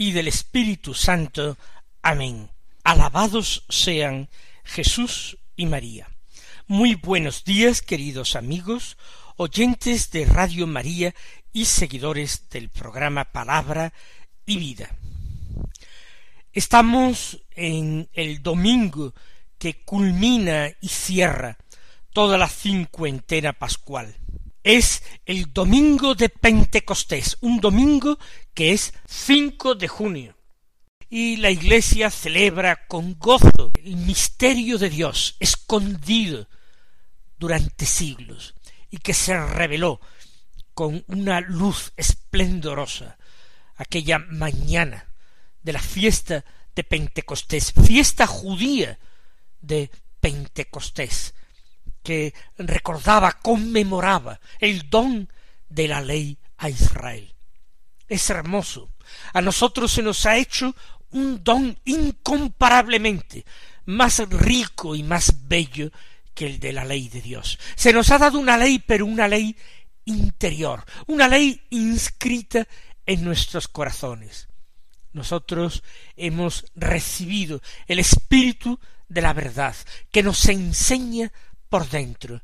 y del Espíritu Santo. Amén. Alabados sean Jesús y María. Muy buenos días, queridos amigos, oyentes de Radio María y seguidores del programa Palabra y Vida. Estamos en el domingo que culmina y cierra toda la cincuentena pascual es el domingo de Pentecostés, un domingo que es 5 de junio. Y la Iglesia celebra con gozo el misterio de Dios escondido durante siglos y que se reveló con una luz esplendorosa aquella mañana de la fiesta de Pentecostés, fiesta judía de Pentecostés, que recordaba, conmemoraba el don de la ley a Israel. Es hermoso. A nosotros se nos ha hecho un don incomparablemente más rico y más bello que el de la ley de Dios. Se nos ha dado una ley, pero una ley interior, una ley inscrita en nuestros corazones. Nosotros hemos recibido el espíritu de la verdad, que nos enseña por dentro,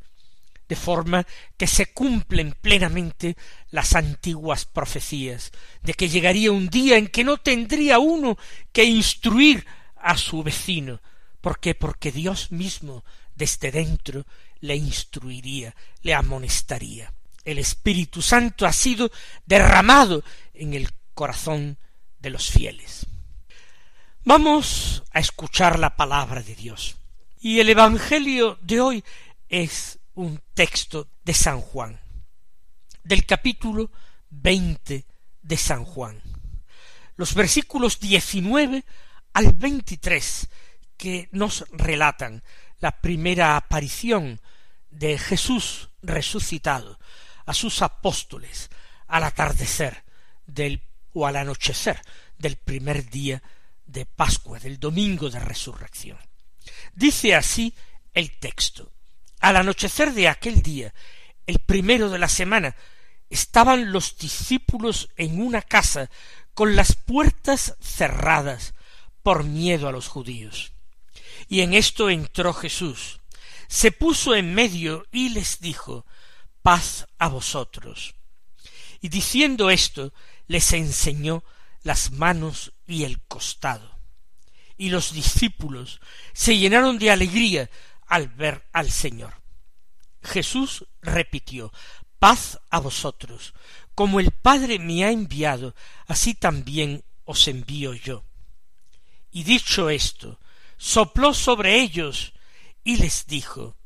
de forma que se cumplen plenamente las antiguas profecías, de que llegaría un día en que no tendría uno que instruir a su vecino, porque porque Dios mismo desde dentro le instruiría, le amonestaría. El Espíritu Santo ha sido derramado en el corazón de los fieles. Vamos a escuchar la palabra de Dios. Y el Evangelio de hoy es un texto de San Juan, del capítulo veinte de San Juan. Los versículos diecinueve al veintitrés que nos relatan la primera aparición de Jesús resucitado a sus apóstoles al atardecer del o al anochecer del primer día de Pascua, del domingo de resurrección. Dice así el texto. Al anochecer de aquel día, el primero de la semana, estaban los discípulos en una casa con las puertas cerradas por miedo a los judíos. Y en esto entró Jesús, se puso en medio y les dijo paz a vosotros. Y diciendo esto, les enseñó las manos y el costado y los discípulos se llenaron de alegría al ver al Señor. Jesús repitió Paz a vosotros. Como el Padre me ha enviado, así también os envío yo. Y dicho esto, sopló sobre ellos y les dijo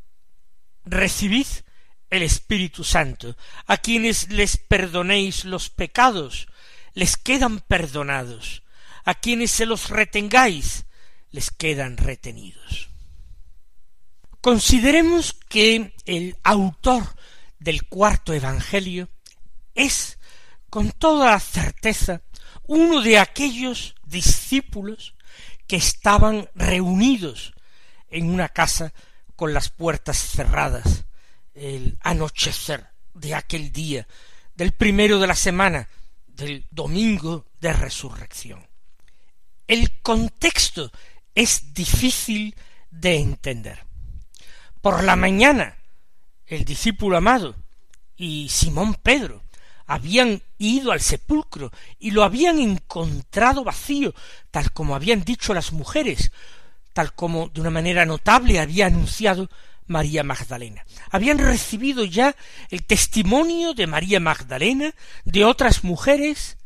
Recibid el Espíritu Santo. A quienes les perdonéis los pecados, les quedan perdonados a quienes se los retengáis les quedan retenidos. Consideremos que el autor del cuarto Evangelio es, con toda certeza, uno de aquellos discípulos que estaban reunidos en una casa con las puertas cerradas el anochecer de aquel día, del primero de la semana, del domingo de resurrección. El contexto es difícil de entender. Por la mañana, el discípulo amado y Simón Pedro habían ido al sepulcro y lo habían encontrado vacío, tal como habían dicho las mujeres, tal como de una manera notable había anunciado María Magdalena. Habían recibido ya el testimonio de María Magdalena, de otras mujeres,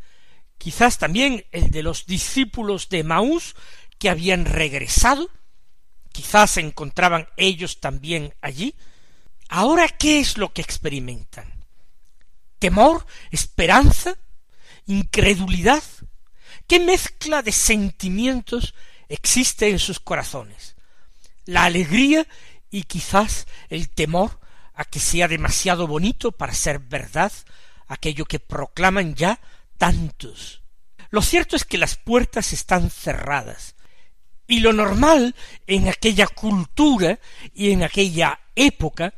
quizás también el de los discípulos de Maús que habían regresado, quizás se encontraban ellos también allí. Ahora, ¿qué es lo que experimentan? ¿Temor? ¿Esperanza? ¿Incredulidad? ¿Qué mezcla de sentimientos existe en sus corazones? La alegría y quizás el temor a que sea demasiado bonito para ser verdad aquello que proclaman ya tantos. Lo cierto es que las puertas están cerradas, y lo normal en aquella cultura y en aquella época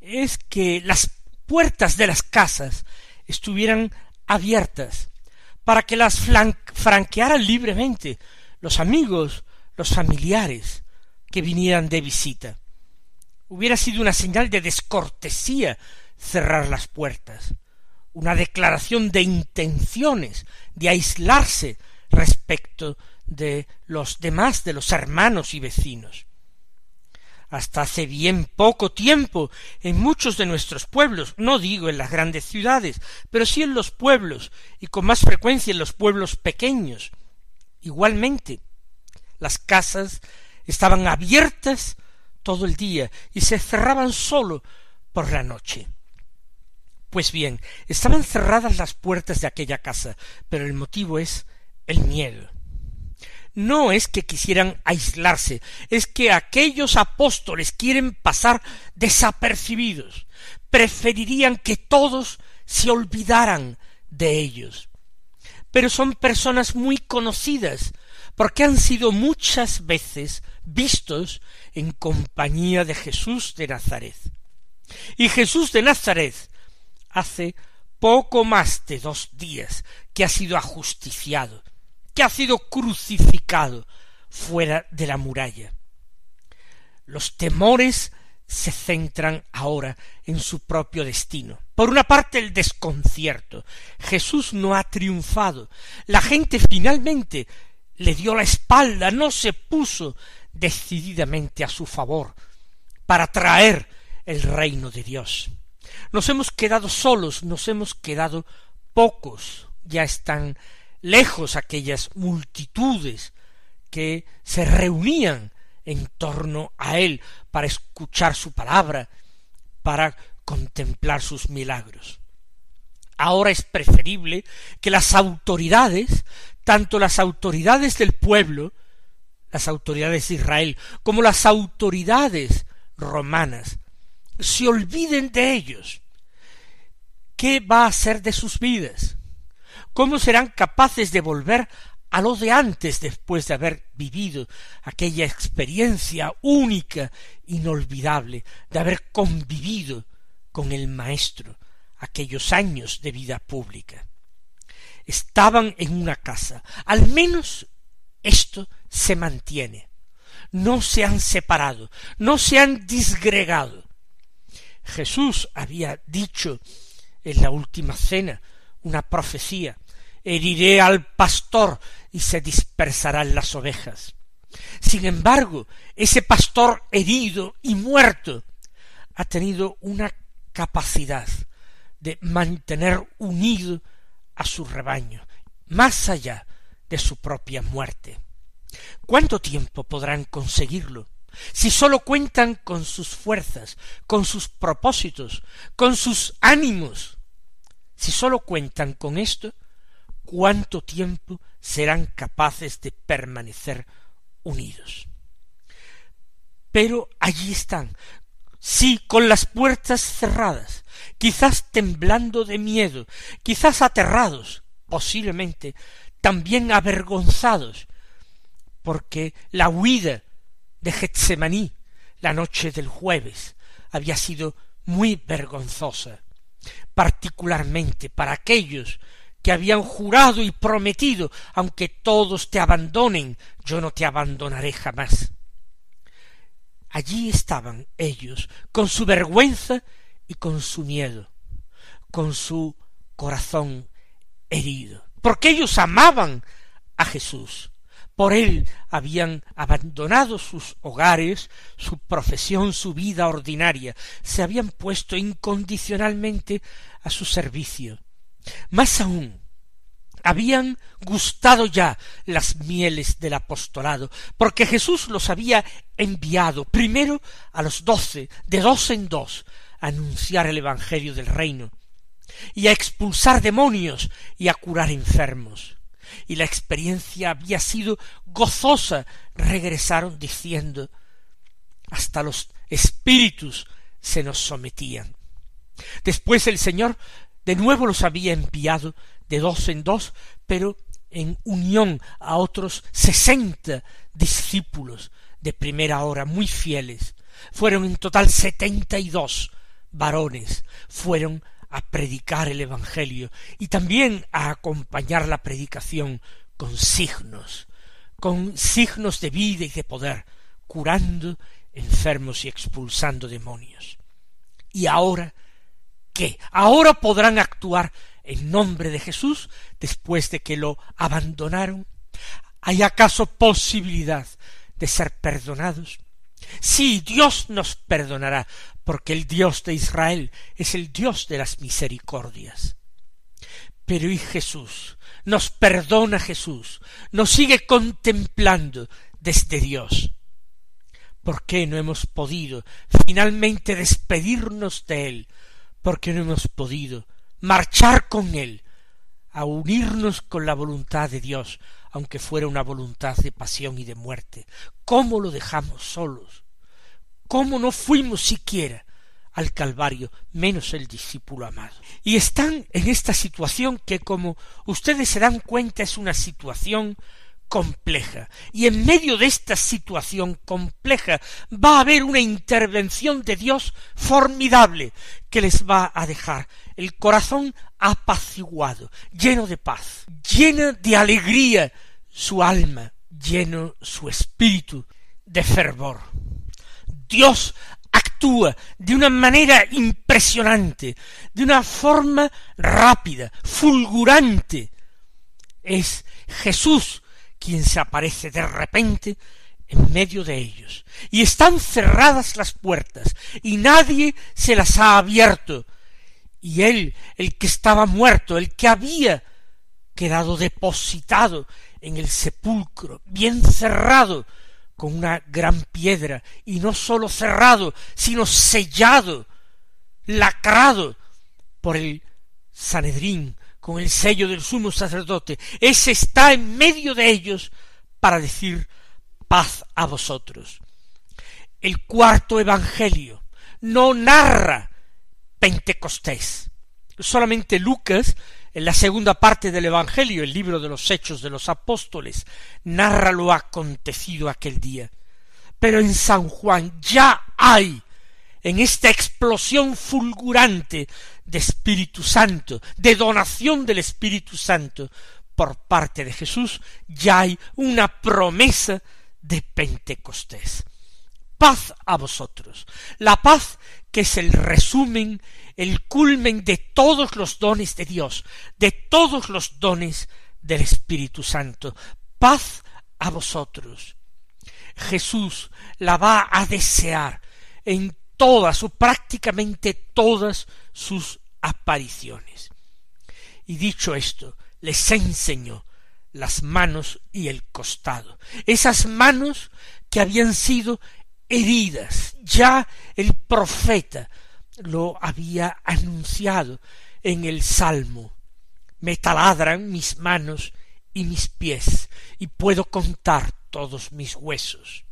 es que las puertas de las casas estuvieran abiertas para que las franquearan libremente los amigos, los familiares que vinieran de visita. Hubiera sido una señal de descortesía cerrar las puertas, una declaración de intenciones, de aislarse respecto de los demás, de los hermanos y vecinos. Hasta hace bien poco tiempo, en muchos de nuestros pueblos, no digo en las grandes ciudades, pero sí en los pueblos, y con más frecuencia en los pueblos pequeños, igualmente, las casas estaban abiertas todo el día y se cerraban sólo por la noche. Pues bien, estaban cerradas las puertas de aquella casa, pero el motivo es el miedo. No es que quisieran aislarse, es que aquellos apóstoles quieren pasar desapercibidos, preferirían que todos se olvidaran de ellos. Pero son personas muy conocidas, porque han sido muchas veces vistos en compañía de Jesús de Nazaret. Y Jesús de Nazaret hace poco más de dos días que ha sido ajusticiado, ha sido crucificado fuera de la muralla. Los temores se centran ahora en su propio destino. Por una parte el desconcierto. Jesús no ha triunfado. La gente finalmente le dio la espalda, no se puso decididamente a su favor para traer el reino de Dios. Nos hemos quedado solos, nos hemos quedado pocos, ya están lejos aquellas multitudes que se reunían en torno a él para escuchar su palabra, para contemplar sus milagros. Ahora es preferible que las autoridades, tanto las autoridades del pueblo, las autoridades de Israel, como las autoridades romanas, se olviden de ellos. ¿Qué va a ser de sus vidas? ¿Cómo serán capaces de volver a lo de antes después de haber vivido aquella experiencia única, inolvidable, de haber convivido con el Maestro aquellos años de vida pública? Estaban en una casa, al menos esto se mantiene. No se han separado, no se han disgregado. Jesús había dicho en la última cena una profecía heriré al pastor y se dispersarán las ovejas. Sin embargo, ese pastor herido y muerto ha tenido una capacidad de mantener unido a su rebaño, más allá de su propia muerte. ¿Cuánto tiempo podrán conseguirlo? Si sólo cuentan con sus fuerzas, con sus propósitos, con sus ánimos, si sólo cuentan con esto, ¿cuánto tiempo serán capaces de permanecer unidos? Pero allí están, sí, con las puertas cerradas, quizás temblando de miedo, quizás aterrados, posiblemente también avergonzados, porque la huida de Getsemaní la noche del jueves había sido muy vergonzosa, particularmente para aquellos que habían jurado y prometido, aunque todos te abandonen, yo no te abandonaré jamás. Allí estaban ellos, con su vergüenza y con su miedo, con su corazón herido, porque ellos amaban a Jesús, por él habían abandonado sus hogares, su profesión, su vida ordinaria, se habían puesto incondicionalmente a su servicio. Más aún, habían gustado ya las mieles del apostolado, porque Jesús los había enviado primero a los doce, de dos en dos, a anunciar el Evangelio del reino, y a expulsar demonios y a curar enfermos y la experiencia había sido gozosa, regresaron diciendo hasta los espíritus se nos sometían. Después el Señor de nuevo los había enviado de dos en dos, pero en unión a otros sesenta discípulos de primera hora muy fieles. Fueron en total setenta y dos varones, fueron a predicar el Evangelio y también a acompañar la predicación con signos, con signos de vida y de poder, curando enfermos y expulsando demonios. Y ahora, ¿qué? Ahora podrán actuar en nombre de Jesús después de que lo abandonaron. ¿Hay acaso posibilidad de ser perdonados? Sí, Dios nos perdonará, porque el Dios de Israel es el Dios de las misericordias. Pero y Jesús, nos perdona Jesús, nos sigue contemplando desde Dios. ¿Por qué no hemos podido finalmente despedirnos de Él? ¿Por qué no hemos podido marchar con Él, a unirnos con la voluntad de Dios, aunque fuera una voluntad de pasión y de muerte? ¿Cómo lo dejamos solos? ¿Cómo no fuimos siquiera al Calvario, menos el discípulo amado? Y están en esta situación que, como ustedes se dan cuenta, es una situación compleja. Y en medio de esta situación compleja va a haber una intervención de Dios formidable que les va a dejar el corazón apaciguado, lleno de paz, llena de alegría su alma, lleno su espíritu de fervor. Dios actúa de una manera impresionante, de una forma rápida, fulgurante. Es Jesús quien se aparece de repente en medio de ellos, y están cerradas las puertas, y nadie se las ha abierto, y él, el que estaba muerto, el que había quedado depositado en el sepulcro, bien cerrado, con una gran piedra, y no sólo cerrado, sino sellado, lacrado por el Sanedrín, con el sello del sumo sacerdote, ese está en medio de ellos para decir paz a vosotros. El cuarto evangelio no narra Pentecostés. Solamente Lucas, en la segunda parte del evangelio, el libro de los hechos de los apóstoles, narra lo acontecido aquel día. Pero en San Juan ya hay en esta explosión fulgurante de Espíritu Santo, de donación del Espíritu Santo por parte de Jesús, ya hay una promesa de Pentecostés. Paz a vosotros. La paz que es el resumen, el culmen de todos los dones de Dios, de todos los dones del Espíritu Santo. Paz a vosotros. Jesús la va a desear en todas o prácticamente todas sus apariciones. Y dicho esto, les enseñó las manos y el costado, esas manos que habían sido heridas. Ya el profeta lo había anunciado en el Salmo. Me taladran mis manos y mis pies, y puedo contar todos mis huesos.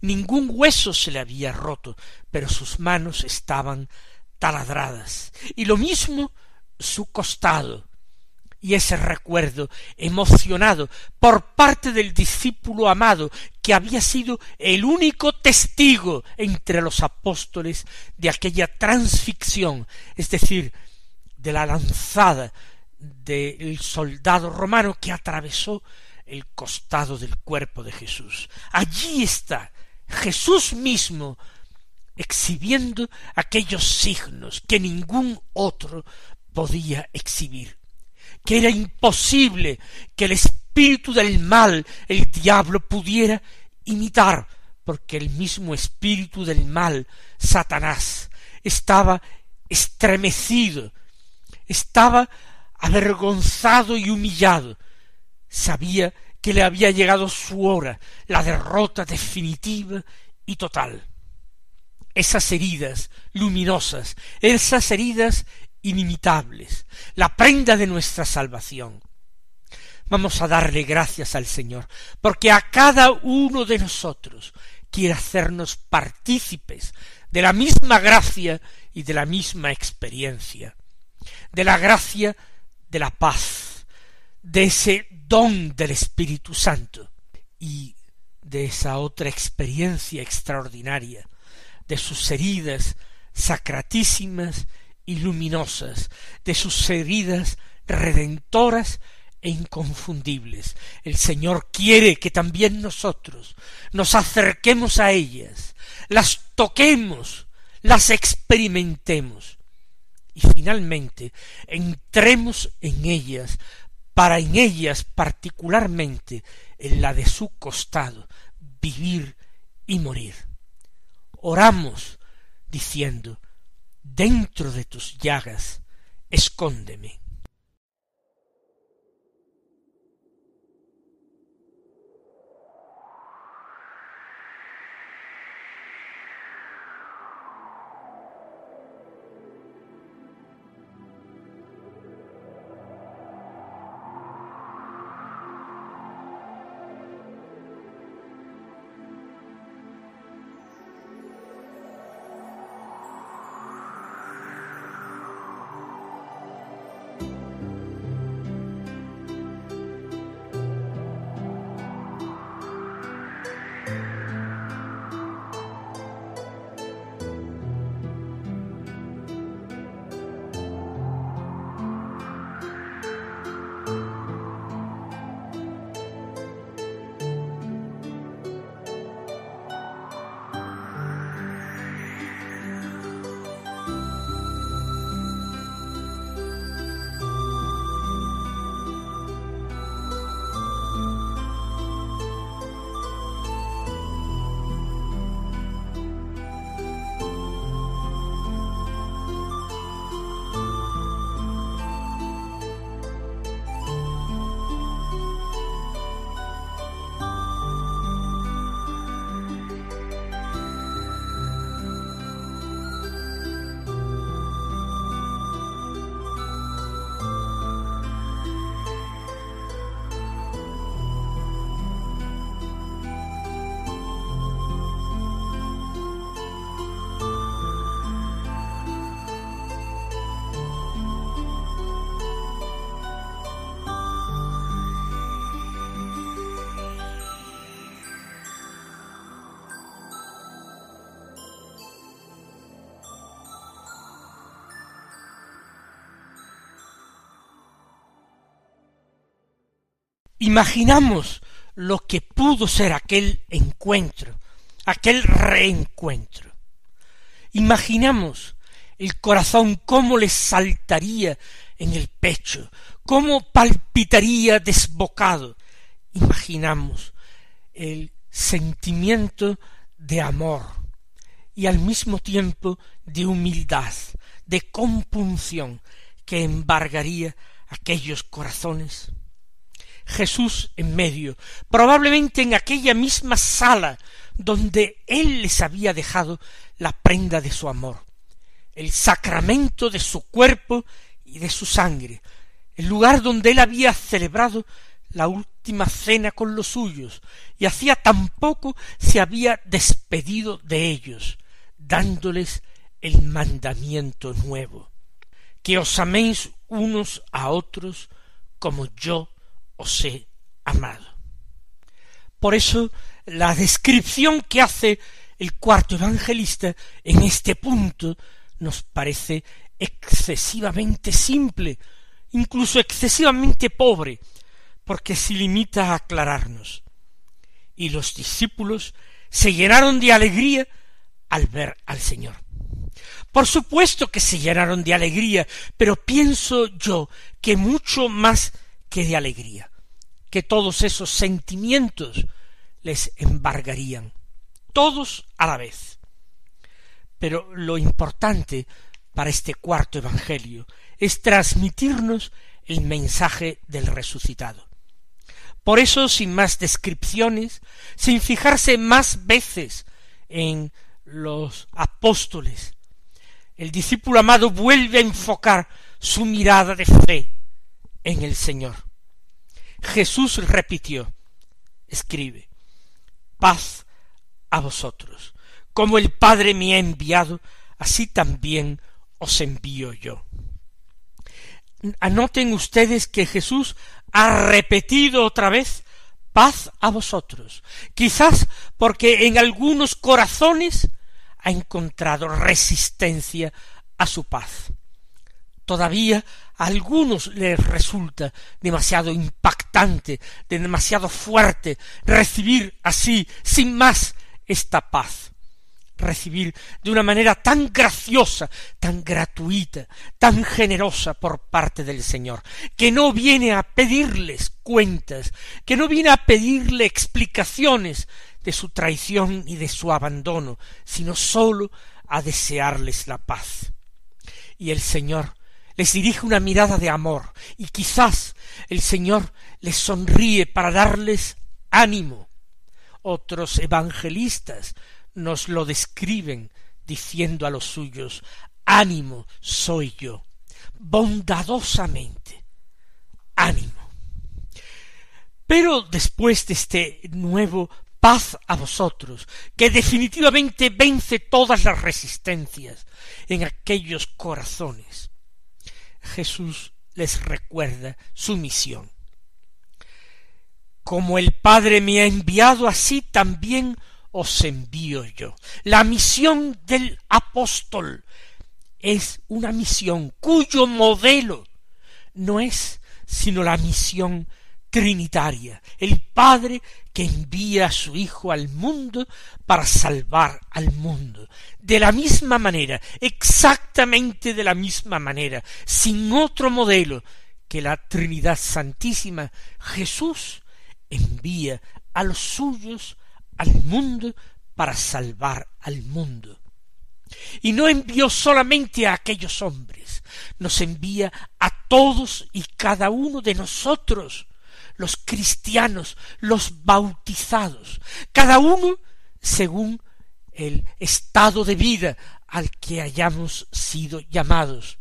Ningún hueso se le había roto, pero sus manos estaban taladradas, y lo mismo su costado, y ese recuerdo emocionado por parte del discípulo amado que había sido el único testigo entre los apóstoles de aquella transficción, es decir, de la lanzada del soldado romano que atravesó el costado del cuerpo de Jesús. Allí está Jesús mismo exhibiendo aquellos signos que ningún otro podía exhibir, que era imposible que el espíritu del mal, el diablo, pudiera imitar, porque el mismo espíritu del mal, Satanás, estaba estremecido, estaba avergonzado y humillado, sabía que le había llegado su hora, la derrota definitiva y total. Esas heridas luminosas, esas heridas inimitables, la prenda de nuestra salvación, Vamos a darle gracias al Señor, porque a cada uno de nosotros quiere hacernos partícipes de la misma gracia y de la misma experiencia, de la gracia de la paz, de ese don del Espíritu Santo y de esa otra experiencia extraordinaria, de sus heridas sacratísimas luminosas, de sus heridas redentoras e inconfundibles. El Señor quiere que también nosotros nos acerquemos a ellas, las toquemos, las experimentemos y finalmente entremos en ellas para en ellas particularmente en la de su costado vivir y morir. Oramos diciendo, dentro de tus llagas, escóndeme. Imaginamos lo que pudo ser aquel encuentro, aquel reencuentro. Imaginamos el corazón cómo le saltaría en el pecho, cómo palpitaría desbocado. Imaginamos el sentimiento de amor y al mismo tiempo de humildad, de compunción que embargaría aquellos corazones Jesús en medio, probablemente en aquella misma sala donde Él les había dejado la prenda de su amor, el sacramento de su cuerpo y de su sangre, el lugar donde Él había celebrado la última cena con los suyos, y hacía tan poco se había despedido de ellos, dándoles el mandamiento nuevo, que os améis unos a otros como yo os amado. Por eso la descripción que hace el cuarto evangelista en este punto nos parece excesivamente simple, incluso excesivamente pobre, porque se limita a aclararnos. Y los discípulos se llenaron de alegría al ver al Señor. Por supuesto que se llenaron de alegría, pero pienso yo que mucho más que de alegría que todos esos sentimientos les embargarían, todos a la vez. Pero lo importante para este cuarto Evangelio es transmitirnos el mensaje del resucitado. Por eso, sin más descripciones, sin fijarse más veces en los apóstoles, el discípulo amado vuelve a enfocar su mirada de fe en el Señor Jesús repitió, escribe, paz a vosotros. Como el Padre me ha enviado, así también os envío yo. Anoten ustedes que Jesús ha repetido otra vez paz a vosotros, quizás porque en algunos corazones ha encontrado resistencia a su paz. Todavía a algunos les resulta demasiado impactante, demasiado fuerte recibir así, sin más, esta paz recibir de una manera tan graciosa, tan gratuita, tan generosa por parte del Señor, que no viene a pedirles cuentas, que no viene a pedirle explicaciones de su traición y de su abandono, sino sólo a desearles la paz. Y el Señor les dirige una mirada de amor, y quizás el Señor les sonríe para darles ánimo. Otros evangelistas nos lo describen diciendo a los suyos ánimo soy yo bondadosamente ánimo pero después de este nuevo paz a vosotros, que definitivamente vence todas las resistencias en aquellos corazones. Jesús les recuerda su misión. Como el Padre me ha enviado, así también os envío yo. La misión del apóstol es una misión cuyo modelo no es sino la misión trinitaria, el Padre que envía a su Hijo al mundo para salvar al mundo. De la misma manera, exactamente de la misma manera, sin otro modelo que la Trinidad Santísima, Jesús envía a los suyos al mundo para salvar al mundo. Y no envió solamente a aquellos hombres, nos envía a todos y cada uno de nosotros, los cristianos, los bautizados, cada uno según el estado de vida al que hayamos sido llamados,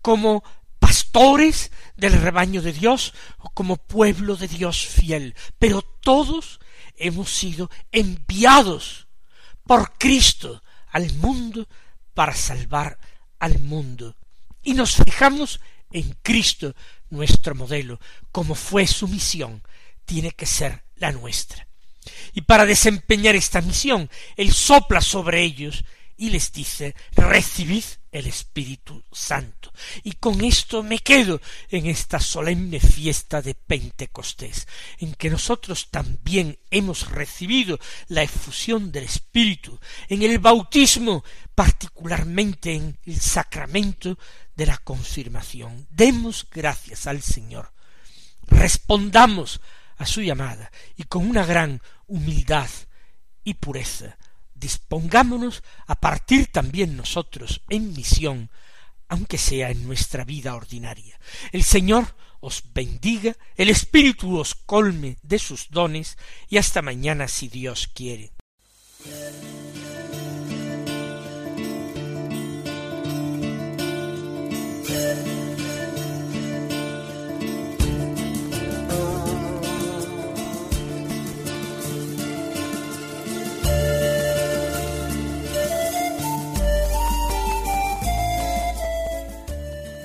como pastores del rebaño de Dios o como pueblo de Dios fiel, pero todos hemos sido enviados por Cristo al mundo para salvar al mundo. Y nos fijamos en Cristo, nuestro modelo, como fue su misión, tiene que ser la nuestra. Y para desempeñar esta misión, Él sopla sobre ellos y les dice, recibid el Espíritu Santo. Y con esto me quedo en esta solemne fiesta de Pentecostés, en que nosotros también hemos recibido la efusión del Espíritu, en el bautismo, particularmente en el sacramento de la confirmación. Demos gracias al Señor. Respondamos a su llamada y con una gran humildad y pureza dispongámonos a partir también nosotros en misión, aunque sea en nuestra vida ordinaria. El Señor os bendiga, el Espíritu os colme de sus dones, y hasta mañana si Dios quiere.